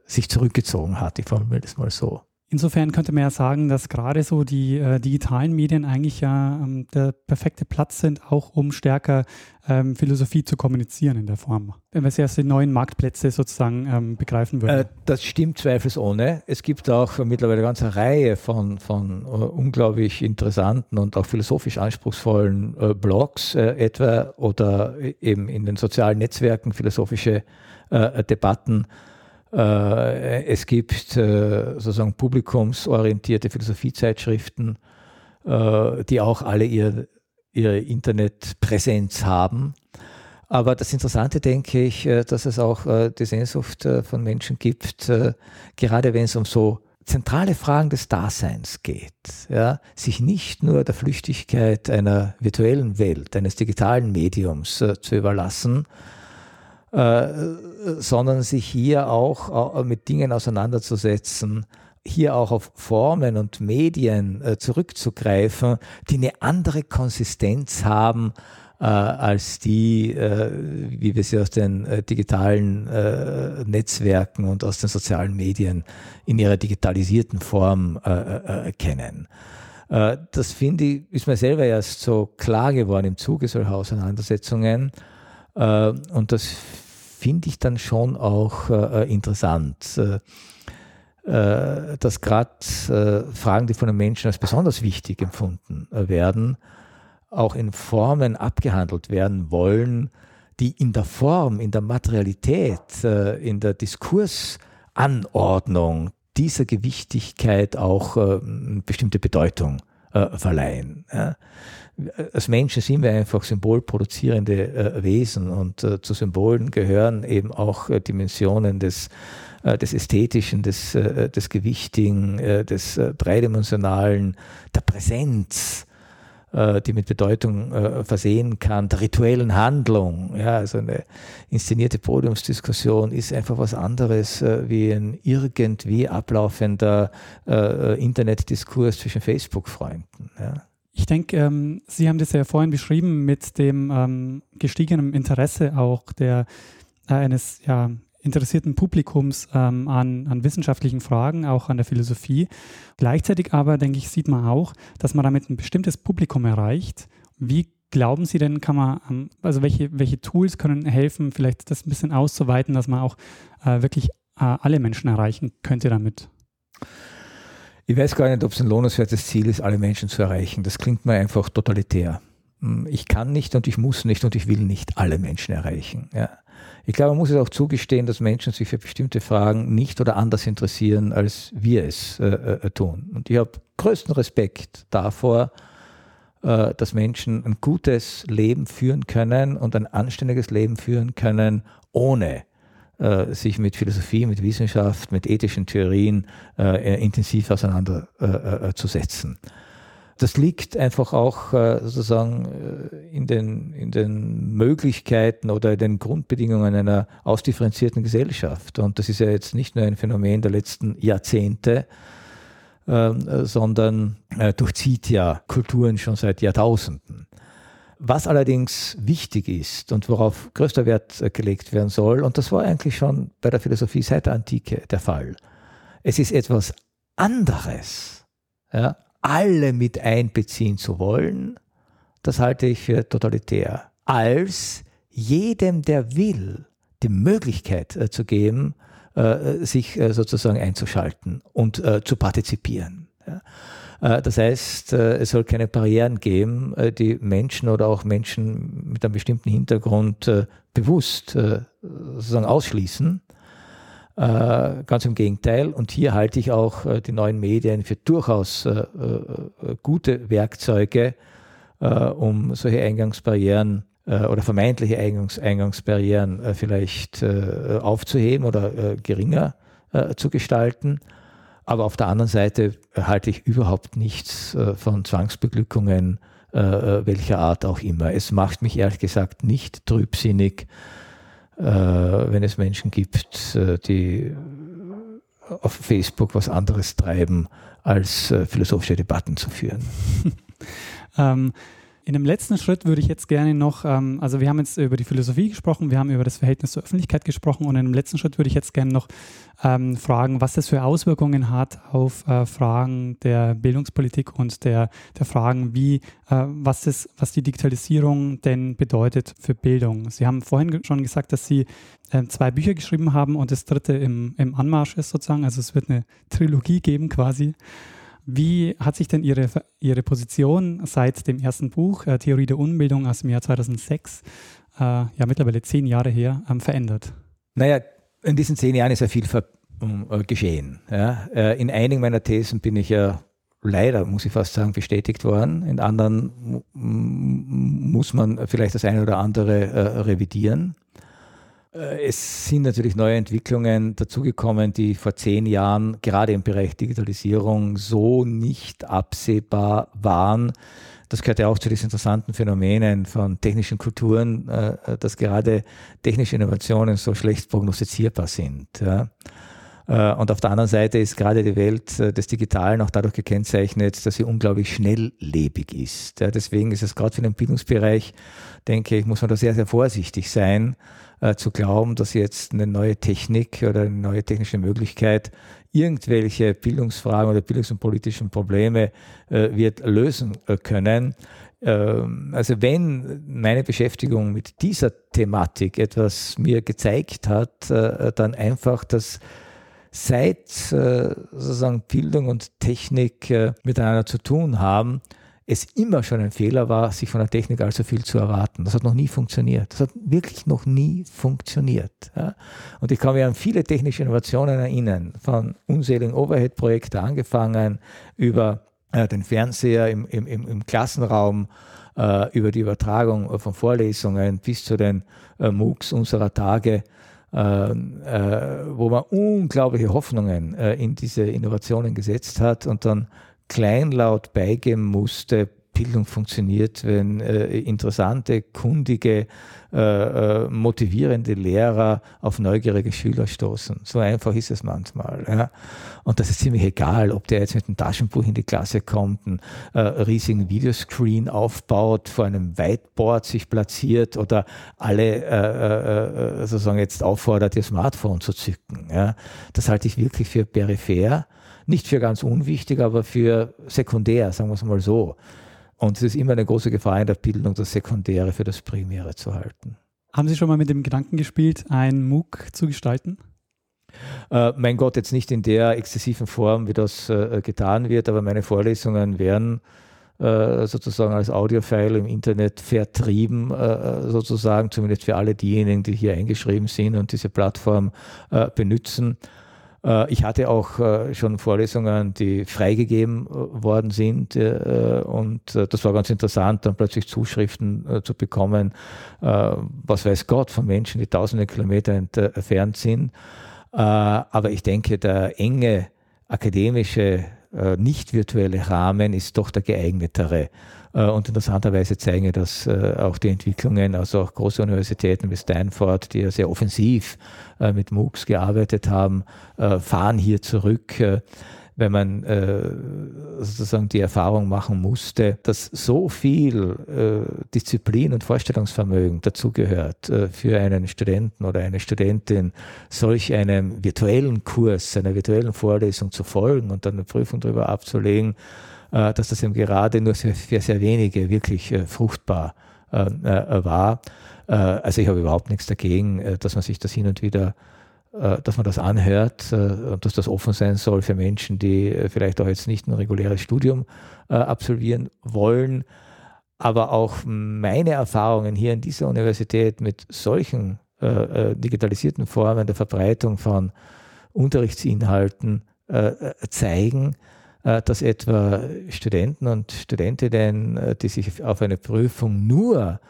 sich zurückgezogen hat. Ich formuliere das mal so. Insofern könnte man ja sagen, dass gerade so die äh, digitalen Medien eigentlich ja ähm, der perfekte Platz sind, auch um stärker ähm, Philosophie zu kommunizieren in der Form. Wenn es erst die neuen Marktplätze sozusagen ähm, begreifen würden. Äh, das stimmt zweifelsohne. Es gibt auch mittlerweile eine ganze Reihe von, von uh, unglaublich interessanten und auch philosophisch anspruchsvollen uh, Blogs äh, etwa oder eben in den sozialen Netzwerken philosophische äh, Debatten äh, es gibt äh, sozusagen publikumsorientierte Philosophiezeitschriften, äh, die auch alle ihr, ihre Internetpräsenz haben. Aber das Interessante denke ich, dass es auch die Sehnsucht von Menschen gibt, gerade wenn es um so zentrale Fragen des Daseins geht, ja, sich nicht nur der Flüchtigkeit einer virtuellen Welt, eines digitalen Mediums zu überlassen, äh, sondern sich hier auch äh, mit Dingen auseinanderzusetzen, hier auch auf Formen und Medien äh, zurückzugreifen, die eine andere Konsistenz haben äh, als die, wie wir sie aus den digitalen Netzwerken und aus den sozialen Medien in ihrer digitalisierten Form kennen. das finde ich, ist mir selber erst so klar geworden im Zuge solcher Auseinandersetzungen. Und das finde ich dann schon auch äh, interessant. Äh, dass gerade Fragen, die von den Menschen als besonders wichtig empfunden werden, auch in Formen abgehandelt werden wollen, die in der Form, in der Materialität, in der Diskursanordnung dieser Gewichtigkeit auch bestimmte Bedeutung verleihen als Menschen sind wir einfach symbolproduzierende äh, Wesen und äh, zu Symbolen gehören eben auch äh, Dimensionen des, äh, des Ästhetischen, des, äh, des Gewichtigen, äh, des Dreidimensionalen, der Präsenz, die mit Bedeutung versehen kann, der rituellen Handlung. Ja, also eine inszenierte Podiumsdiskussion ist einfach was anderes wie ein irgendwie ablaufender Internetdiskurs zwischen Facebook-Freunden. Ja. Ich denke, ähm, Sie haben das ja vorhin beschrieben mit dem ähm, gestiegenen Interesse auch der, äh, eines ja, interessierten Publikums ähm, an, an wissenschaftlichen Fragen, auch an der Philosophie. Gleichzeitig aber, denke ich, sieht man auch, dass man damit ein bestimmtes Publikum erreicht. Wie glauben Sie denn, kann man, also welche, welche Tools können helfen, vielleicht das ein bisschen auszuweiten, dass man auch äh, wirklich äh, alle Menschen erreichen könnte damit? Ich weiß gar nicht, ob es ein lohnenswertes Ziel ist, alle Menschen zu erreichen. Das klingt mir einfach totalitär. Hm, ich kann nicht und ich muss nicht und ich will nicht alle Menschen erreichen. Ja. Ich glaube, man muss es auch zugestehen, dass Menschen sich für bestimmte Fragen nicht oder anders interessieren, als wir es äh, äh, tun. Und ich habe größten Respekt davor, äh, dass Menschen ein gutes Leben führen können und ein anständiges Leben führen können, ohne äh, sich mit Philosophie, mit Wissenschaft, mit ethischen Theorien äh, intensiv auseinanderzusetzen. Äh, das liegt einfach auch äh, sozusagen äh, in den, in den Möglichkeiten oder den Grundbedingungen einer ausdifferenzierten Gesellschaft. Und das ist ja jetzt nicht nur ein Phänomen der letzten Jahrzehnte, ähm, sondern durchzieht ja Kulturen schon seit Jahrtausenden. Was allerdings wichtig ist und worauf größter Wert äh, gelegt werden soll, und das war eigentlich schon bei der Philosophie seit der Antike der Fall, es ist etwas anderes, ja, alle mit einbeziehen zu wollen, das halte ich für totalitär, als jedem, der will, die Möglichkeit äh, zu geben, äh, sich äh, sozusagen einzuschalten und äh, zu partizipieren. Ja. Äh, das heißt, äh, es soll keine Barrieren geben, äh, die Menschen oder auch Menschen mit einem bestimmten Hintergrund bewusst sozusagen ausschließen. Ganz im Gegenteil. Und hier halte ich auch die neuen Medien für durchaus gute Werkzeuge, um solche Eingangsbarrieren oder vermeintliche Eingangsbarrieren vielleicht aufzuheben oder geringer zu gestalten. Aber auf der anderen Seite halte ich überhaupt nichts äh, von Zwangsbeglückungen, äh, äh, welcher Art auch immer. Es macht mich ehrlich gesagt nicht trübsinnig, wenn es Menschen gibt, die auf Facebook was anderes treiben, als philosophische Debatten zu führen. ähm, in dem letzten Schritt würde ich jetzt gerne noch, ähm, also wir haben jetzt über die Philosophie gesprochen, wir haben über das Verhältnis zur Öffentlichkeit gesprochen und in dem letzten Schritt würde ich jetzt gerne noch ähm, fragen, was das für Auswirkungen hat auf äh, Fragen der Bildungspolitik und der, der Fragen, wie, äh, was, das, was die Digitalisierung denn bedeutet für Bildung. Sie haben vorhin schon gesagt, dass Sie äh, zwei Bücher geschrieben haben und das dritte im, im Anmarsch ist sozusagen, also es wird eine Trilogie geben quasi. Wie hat sich denn Ihre, Ihre Position seit dem ersten Buch, äh, Theorie der Unbildung aus dem Jahr 2006, äh, ja mittlerweile zehn Jahre her, ähm, verändert? Naja, in diesen zehn Jahren ist ja viel ver äh, geschehen. Ja. Äh, in einigen meiner Thesen bin ich ja leider, muss ich fast sagen, bestätigt worden. In anderen muss man vielleicht das eine oder andere äh, revidieren. Äh, es sind natürlich neue Entwicklungen dazugekommen, die vor zehn Jahren gerade im Bereich Digitalisierung so nicht absehbar waren. Das gehört ja auch zu diesen interessanten Phänomenen von technischen Kulturen, äh, dass gerade technische Innovationen so schlecht prognostizierbar sind. Äh, und auf der anderen Seite ist gerade die Welt des Digitalen auch dadurch gekennzeichnet, dass sie unglaublich schnelllebig ist. Deswegen ist es gerade für den Bildungsbereich, denke ich, muss man da sehr, sehr vorsichtig sein, äh, zu glauben, dass jetzt eine neue Technik oder eine neue technische Möglichkeit irgendwelche Bildungsfragen oder bildungs- und politischen Probleme äh, wird lösen äh, können. Ähm, also wenn meine Beschäftigung mit dieser Thematik etwas mir gezeigt hat, äh, dann einfach, dass seit äh, sozusagen Bildung und Technik miteinander zu tun haben, es immer schon ein Fehler war, sich von der Technik allzu viel zu erwarten. Das hat noch nie funktioniert. Das hat wirklich noch nie funktioniert. Ja. Und ich kann mich an viele technische Innovationen erinnern, von unzähligen Overhead-Projekten angefangen, über äh, den Fernseher im, im, im Klassenraum, äh, über die Übertragung von Vorlesungen bis zu den äh, MOOCs unserer Tage, äh, äh, wo man unglaubliche Hoffnungen äh, in diese Innovationen gesetzt hat und dann kleinlaut beigeben musste, Bildung funktioniert, wenn äh, interessante, kundige, äh, äh, motivierende Lehrer auf neugierige Schüler stoßen. So einfach ist es manchmal. Ja. Und das ist ziemlich egal, ob der jetzt mit einem Taschenbuch in die Klasse kommt, einen äh, riesigen Videoscreen aufbaut, vor einem Whiteboard sich platziert oder alle äh, äh, sozusagen jetzt auffordert, ihr Smartphone zu zücken. Ja. Das halte ich wirklich für peripher nicht für ganz unwichtig, aber für sekundär, sagen wir es mal so. Und es ist immer eine große Gefahr in der Bildung, das Sekundäre für das Primäre zu halten. Haben Sie schon mal mit dem Gedanken gespielt, ein MOOC zu gestalten? Äh, mein Gott, jetzt nicht in der exzessiven Form, wie das äh, getan wird, aber meine Vorlesungen werden äh, sozusagen als Audiofile im Internet vertrieben, äh, sozusagen, zumindest für alle diejenigen, die hier eingeschrieben sind und diese Plattform äh, benutzen. Äh, ich hatte auch äh, schon Vorlesungen, die freigegeben äh, worden sind und das war ganz interessant, dann plötzlich Zuschriften zu bekommen, was weiß Gott, von Menschen, die tausende Kilometer entfernt sind. Aber ich denke, der enge akademische, nicht virtuelle Rahmen ist doch der geeignetere. Äh, und interessanterweise zeigen das äh, auch die Entwicklungen, also auch große Universitäten wie Stanford, die ja sehr offensiv äh, mit MOOCs gearbeitet haben, fahren hier zurück wenn man sozusagen die Erfahrung machen musste, dass so viel Disziplin und Vorstellungsvermögen dazugehört, für einen Studenten oder eine Studentin solch einem virtuellen Kurs, einer virtuellen Vorlesung zu folgen und dann eine Prüfung darüber abzulegen, dass das eben gerade nur für sehr, sehr wenige wirklich äh, fruchtbar äh, war. also ich habe überhaupt nichts dagegen, dass man sich das hin und wieder dass man das anhört und dass das offen sein soll für Menschen, die vielleicht auch jetzt nicht ein reguläres Studium absolvieren wollen. Aber auch meine Erfahrungen hier in dieser Universität mit solchen digitalisierten Formen der Verbreitung von Unterrichtsinhalten zeigen, äh, dass etwa Studenten und Studentinnen, äh, die sich auf eine Prüfung nur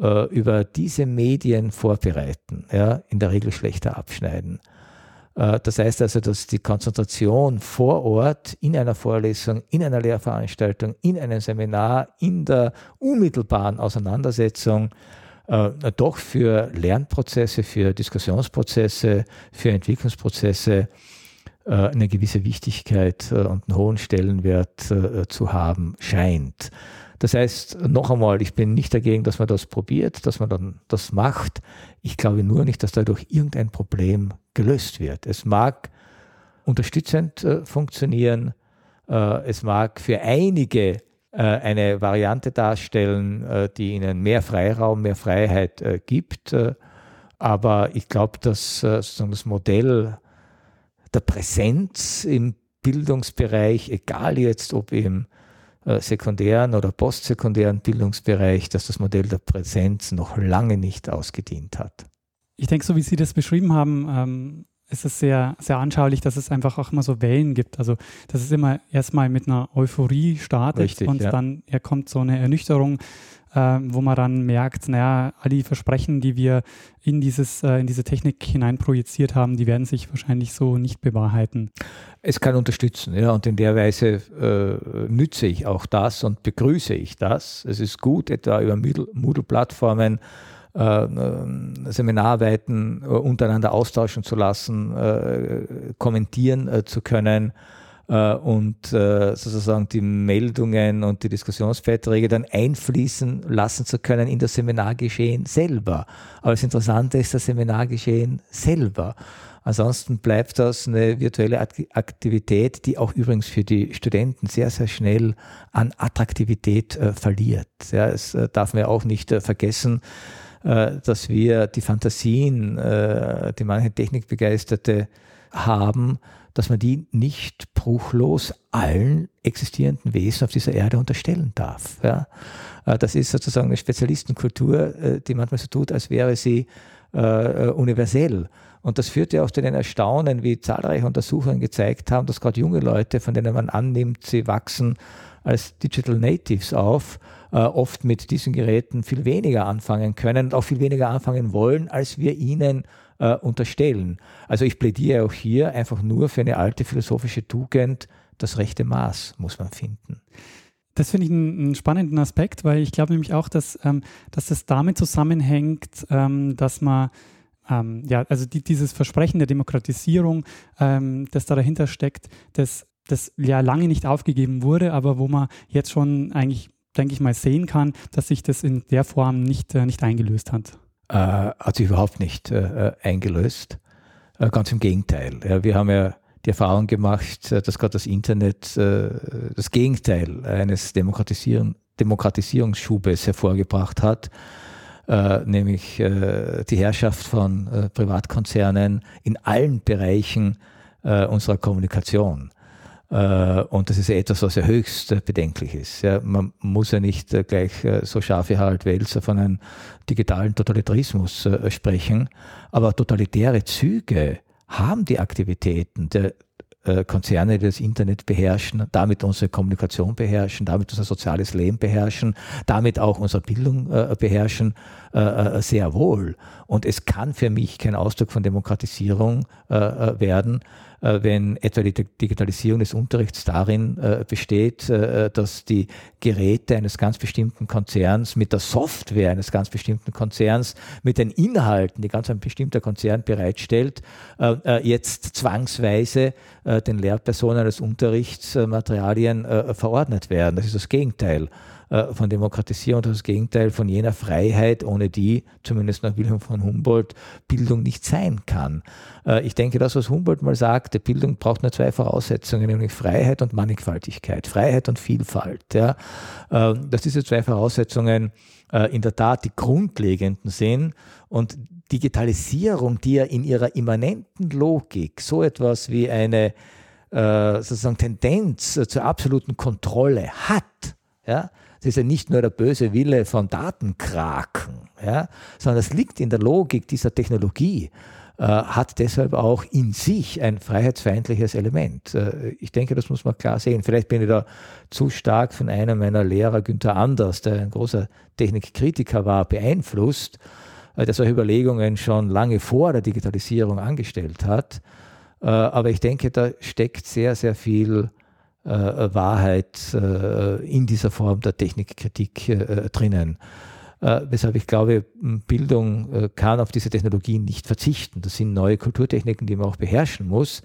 äh, über diese Medien vorbereiten, ja, in der Regel schlechter abschneiden. Das heißt also, dass die Konzentration vor Ort in einer Vorlesung, in einer Lehrveranstaltung, in einem Seminar, in der unmittelbaren Auseinandersetzung äh, doch für Lernprozesse, für Diskussionsprozesse, für Entwicklungsprozesse äh, eine gewisse Wichtigkeit äh, und einen hohen Stellenwert äh, zu haben scheint. Das heißt, noch einmal, ich bin nicht dagegen, dass man das probiert, dass man dann das macht. Ich glaube nur nicht, dass dadurch irgendein Problem gelöst wird. Es mag unterstützend funktionieren, es mag für einige eine Variante darstellen, die ihnen mehr Freiraum, mehr Freiheit gibt. Aber ich glaube, dass sozusagen das Modell der Präsenz im Bildungsbereich, egal jetzt ob im äh, sekundären oder postsekundären Bildungsbereich, dass das Modell der Präsenz noch lange nicht ausgedient hat. Ich denke, so wie Sie das beschrieben haben, ähm, ist es sehr, sehr anschaulich, dass es einfach auch immer so Wellen gibt. Also, dass es immer erstmal mit einer Euphorie startet Richtig, und ja. dann ja, kommt so eine Ernüchterung wo man dann merkt, naja, all die Versprechen, die wir in, dieses, äh, in diese Technik hineinprojiziert haben, die werden sich wahrscheinlich so nicht bewahrheiten. Es kann unterstützen, ja, und in der Weise äh, nütze ich auch das und begrüße ich das. Es ist gut, etwa über Moodle-Plattformen äh, Seminararbeiten äh, untereinander austauschen zu lassen, kommentieren zu können und äh, sozusagen die Meldungen und die Diskussionsbeiträge dann einfließen lassen zu können in das Seminargeschehen selber. Aber das Interessante ist das Seminargeschehen selber. Ansonsten bleibt das eine virtuelle Aktivität, die auch übrigens für die Studenten sehr, sehr schnell an Attraktivität äh, verliert. Ja, es äh, darf man auch nicht äh, vergessen, äh, dass wir die Fantasien, äh, die manche Technikbegeisterte haben, dass man die nicht bruchlos allen existierenden Wesen auf dieser Erde unterstellen darf. Ja? Äh, das ist sozusagen eine Spezialistenkultur, äh, die manchmal so tut, als wäre sie äh, universell. Und das führt ja auch zu den Erstaunen, wie zahlreiche Untersuchungen gezeigt haben, dass gerade junge Leute, von denen man annimmt, sie wachsen als Digital Natives auf, äh, oft mit diesen Geräten viel weniger anfangen können und auch viel weniger anfangen wollen, als wir ihnen äh, unterstellen. Also ich plädiere auch hier einfach nur für eine alte philosophische Tugend, das rechte Maß muss man finden. Das finde ich einen, spannenden Aspekt, weil ich glaube nämlich auch, dass, ähm, dass das damit zusammenhängt, ähm, dass man ähm, ja, also die, dieses Versprechen der Demokratisierung, ähm, das da dahinter steckt, das, das ja lange nicht aufgegeben wurde, aber wo man jetzt schon eigentlich, denke ich mal, sehen kann, dass sich das in der Form nicht, äh, nicht eingelöst hat. Äh, hat sich überhaupt nicht äh, äh eingelöst. Äh, ganz im Gegenteil. Ja, wir haben ja die Erfahrung gemacht, äh, dass gerade das Internet das Gegenteil eines Demokratisieren, Demokratisierungsschubes hervorgebracht hat äh, nämlich äh, die Herrschaft von äh, Privatkonzernen in allen Bereichen äh, unserer Kommunikation. Äh, und das ist etwas, was ja höchst bedenklich ist. Ja, man muss ja nicht gleich so scharf wie Harald Welzer von einem digitalen Totalitarismus sprechen, aber totalitäre Züge haben die Aktivitäten der äh, Konzerne, die das Internet beherrschen, damit unsere Kommunikation beherrschen, damit unser soziales Leben beherrschen, damit auch unsere Bildung äh, beherrschen, äh, äh sehr wohl. Und es kann für mich kein Ausdruck von Demokratisierung äh, äh werden, äh, wenn etwa die Digitalisierung des Unterrichts darin äh, besteht, äh, dass die Geräte eines ganz bestimmten Konzerns mit der Software eines ganz bestimmten Konzerns, mit den Inhalten, die ganz ein bestimmter Konzern bereitstellt, jetzt zwangsweise den Lehrpersonen als Unterrichtsmaterialien verordnet werden. Das ist das Gegenteil äh, von Demokratisierung, das Gegenteil von jener Freiheit, ohne die, zumindest nach Wilhelm von Humboldt, Bildung nicht sein kann. Äh, ich denke, das, was Humboldt mal sagte, Bildung braucht nur zwei Voraussetzungen, nämlich Freiheit und Mannigfaltigkeit, Freiheit und Vielfalt. Ja. Äh, dass diese zwei Voraussetzungen in der Tat die grundlegenden sind und Digitalisierung, die ja in ihrer immanenten Logik so etwas wie eine sozusagen Tendenz zur absoluten Kontrolle hat, ja, das ist ja nicht nur der böse Wille von Datenkraken, ja, sondern es liegt in der Logik dieser Technologie, äh, hat deshalb auch in sich ein freiheitsfeindliches Element. Äh, ich denke, das muss man klar sehen. Vielleicht bin ich da zu stark von einem meiner Lehrer, Günther Anders, der ein großer Technikkritiker war, beeinflusst, äh, der solche Überlegungen schon lange vor der Digitalisierung angestellt hat. Aber ich denke, da steckt sehr, sehr viel Wahrheit äh, in dieser Form der Technikkritik äh, drinnen. weshalb ich glaube, Bildung kann auf diese Technologien nicht verzichten. Das sind neue Kulturtechniken, die man auch beherrschen muss.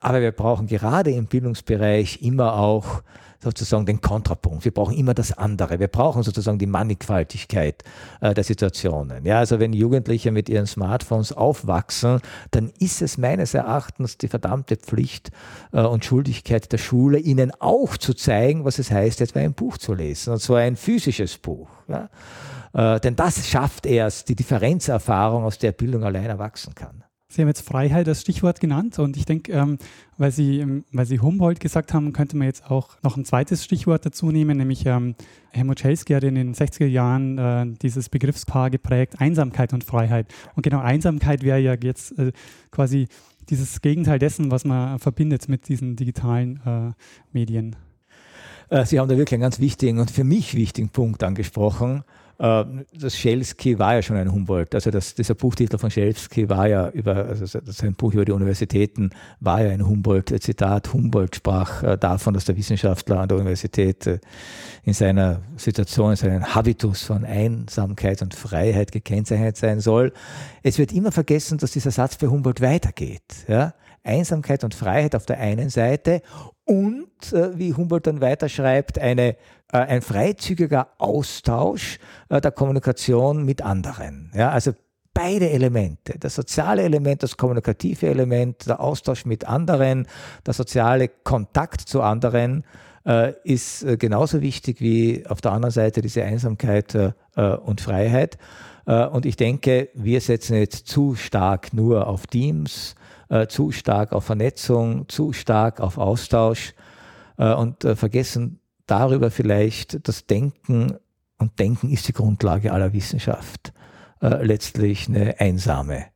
Aber wir brauchen gerade im Bildungsbereich immer auch sozusagen den Kontrapunkt. Wir brauchen immer das andere. Wir brauchen sozusagen die Mannigfaltigkeit äh, der Situationen. Ja, also wenn Jugendliche mit ihren Smartphones aufwachsen, dann ist es meines Erachtens die verdammte Pflicht äh, und Schuldigkeit der Schule, ihnen auch zu zeigen, was es heißt, etwa ein Buch zu lesen. Und zwar ein physisches Buch. Ja? Äh, denn das schafft erst die Differenzerfahrung, aus der Bildung allein erwachsen kann. Sie haben jetzt Freiheit als Stichwort genannt und ich denke, ähm, weil, Sie, ähm, weil Sie Humboldt gesagt haben, könnte man jetzt auch noch ein zweites Stichwort dazu nehmen, nämlich ähm, Helmut Schelsky hat in den 60er Jahren äh, dieses Begriffspaar geprägt, Einsamkeit und Freiheit. Und genau Einsamkeit wäre ja jetzt äh, quasi dieses Gegenteil dessen, was man verbindet mit diesen digitalen äh, Medien. Äh, Sie haben da wirklich einen ganz wichtigen und für mich wichtigen Punkt angesprochen. Äh, das Schelsky war ja schon ein Humboldt. Also das, dieser Buchtitel von Schelsky war ja über, also sein Buch über die Universitäten war ja ein Humboldt-Zitat. Humboldt sprach äh, davon, dass der Wissenschaftler an der Universität äh, in seiner Situation, in seinem Habitus von Einsamkeit und Freiheit gekennzeichnet sein soll. Es wird immer vergessen, dass dieser Satz bei Humboldt weitergeht. Ja? Einsamkeit und Freiheit auf der einen Seite und, wie Humboldt dann weiterschreibt, eine äh, ein freizügiger Austausch äh, der Kommunikation mit anderen. Ja, also beide Elemente, das soziale Element, das kommunikative Element, der Austausch mit anderen, der soziale Kontakt zu anderen, äh, ist äh, genauso wichtig wie auf der anderen Seite diese Einsamkeit äh, äh und Freiheit. und ich denke, wir setzen jetzt zu stark nur auf Teams, äh, zu stark auf Vernetzung, zu stark auf Austausch äh, und äh, vergessen darüber vielleicht das Denken, und Denken ist die Grundlage aller Wissenschaft, äh, letztlich eine einsame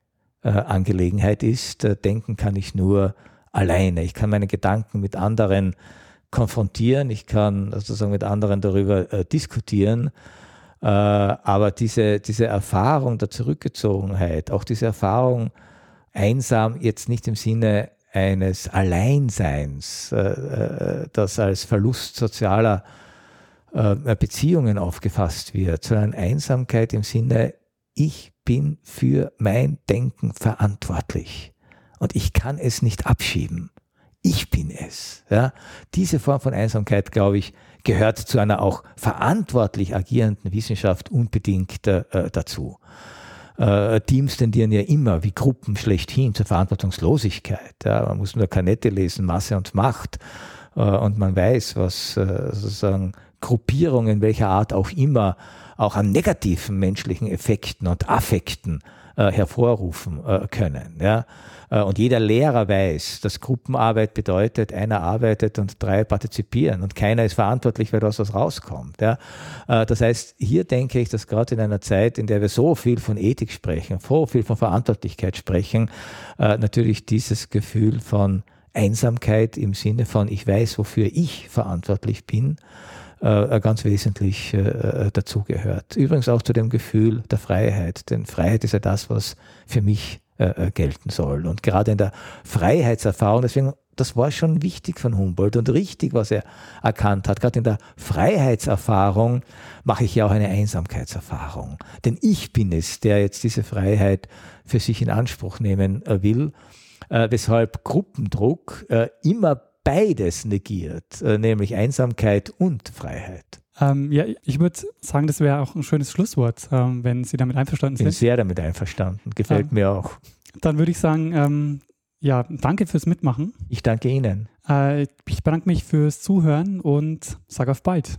äh, Angelegenheit ist. Äh, denken kann ich nur alleine. Ich kann meine Gedanken mit anderen konfrontieren, ich kann sozusagen mit anderen darüber äh, diskutieren, äh, aber diese, diese Erfahrung der Zurückgezogenheit, auch diese Erfahrung einsam jetzt nicht im Sinne eines Alleinseins, äh, äh das als Verlust sozialer äh, Beziehungen aufgefasst wird, sondern Einsamkeit im Sinne, ich bin für mein Denken verantwortlich und ich kann es nicht abschieben. Ich bin es. Ja? Diese Form von Einsamkeit, glaube ich, gehört zu einer auch verantwortlich agierenden Wissenschaft unbedingt äh, dazu. Äh, Teams tendieren ja immer wie Gruppen schlechthin zur Verantwortungslosigkeit. Ja? Man muss nur Kanette lesen, Masse und Macht. Äh, und man weiß, was äh, sozusagen Gruppierungen welcher Art auch immer auch an negativen menschlichen Effekten und Affekten äh, hervorrufen äh, können. Ja? Äh, und jeder Lehrer weiß, dass Gruppenarbeit bedeutet, einer arbeitet und drei partizipieren und keiner ist verantwortlich, weil das was rauskommt. Ja? Äh, das heißt, hier denke ich, dass gerade in einer Zeit, in der wir so viel von Ethik sprechen, so viel von Verantwortlichkeit sprechen, äh, natürlich dieses Gefühl von Einsamkeit im Sinne von, ich weiß, wofür ich verantwortlich bin, äh, ganz wesentlich äh, dazugehört. Übrigens auch zu dem Gefühl der Freiheit, denn Freiheit ist ja das, was für mich äh, gelten soll. Und gerade in der Freiheitserfahrung, deswegen, das war schon wichtig von Humboldt und richtig, was er erkannt hat. Gerade in der Freiheitserfahrung mache ich ja auch eine Einsamkeitserfahrung. Denn ich bin es, der jetzt diese Freiheit für sich in Anspruch nehmen will, weshalb Gruppendruck immer beides negiert, äh, nämlich Einsamkeit und Freiheit. Ähm, ja, ich würde sagen, das wäre auch ein schönes Schlusswort, ähm, wenn Sie damit einverstanden sind. Ich Bin sehr damit einverstanden, gefällt ähm, mir auch. Dann würde ich sagen, ähm, ja, danke fürs Mitmachen. Ich danke Ihnen. Äh, ich bedanke mich fürs Zuhören und sage auf bald.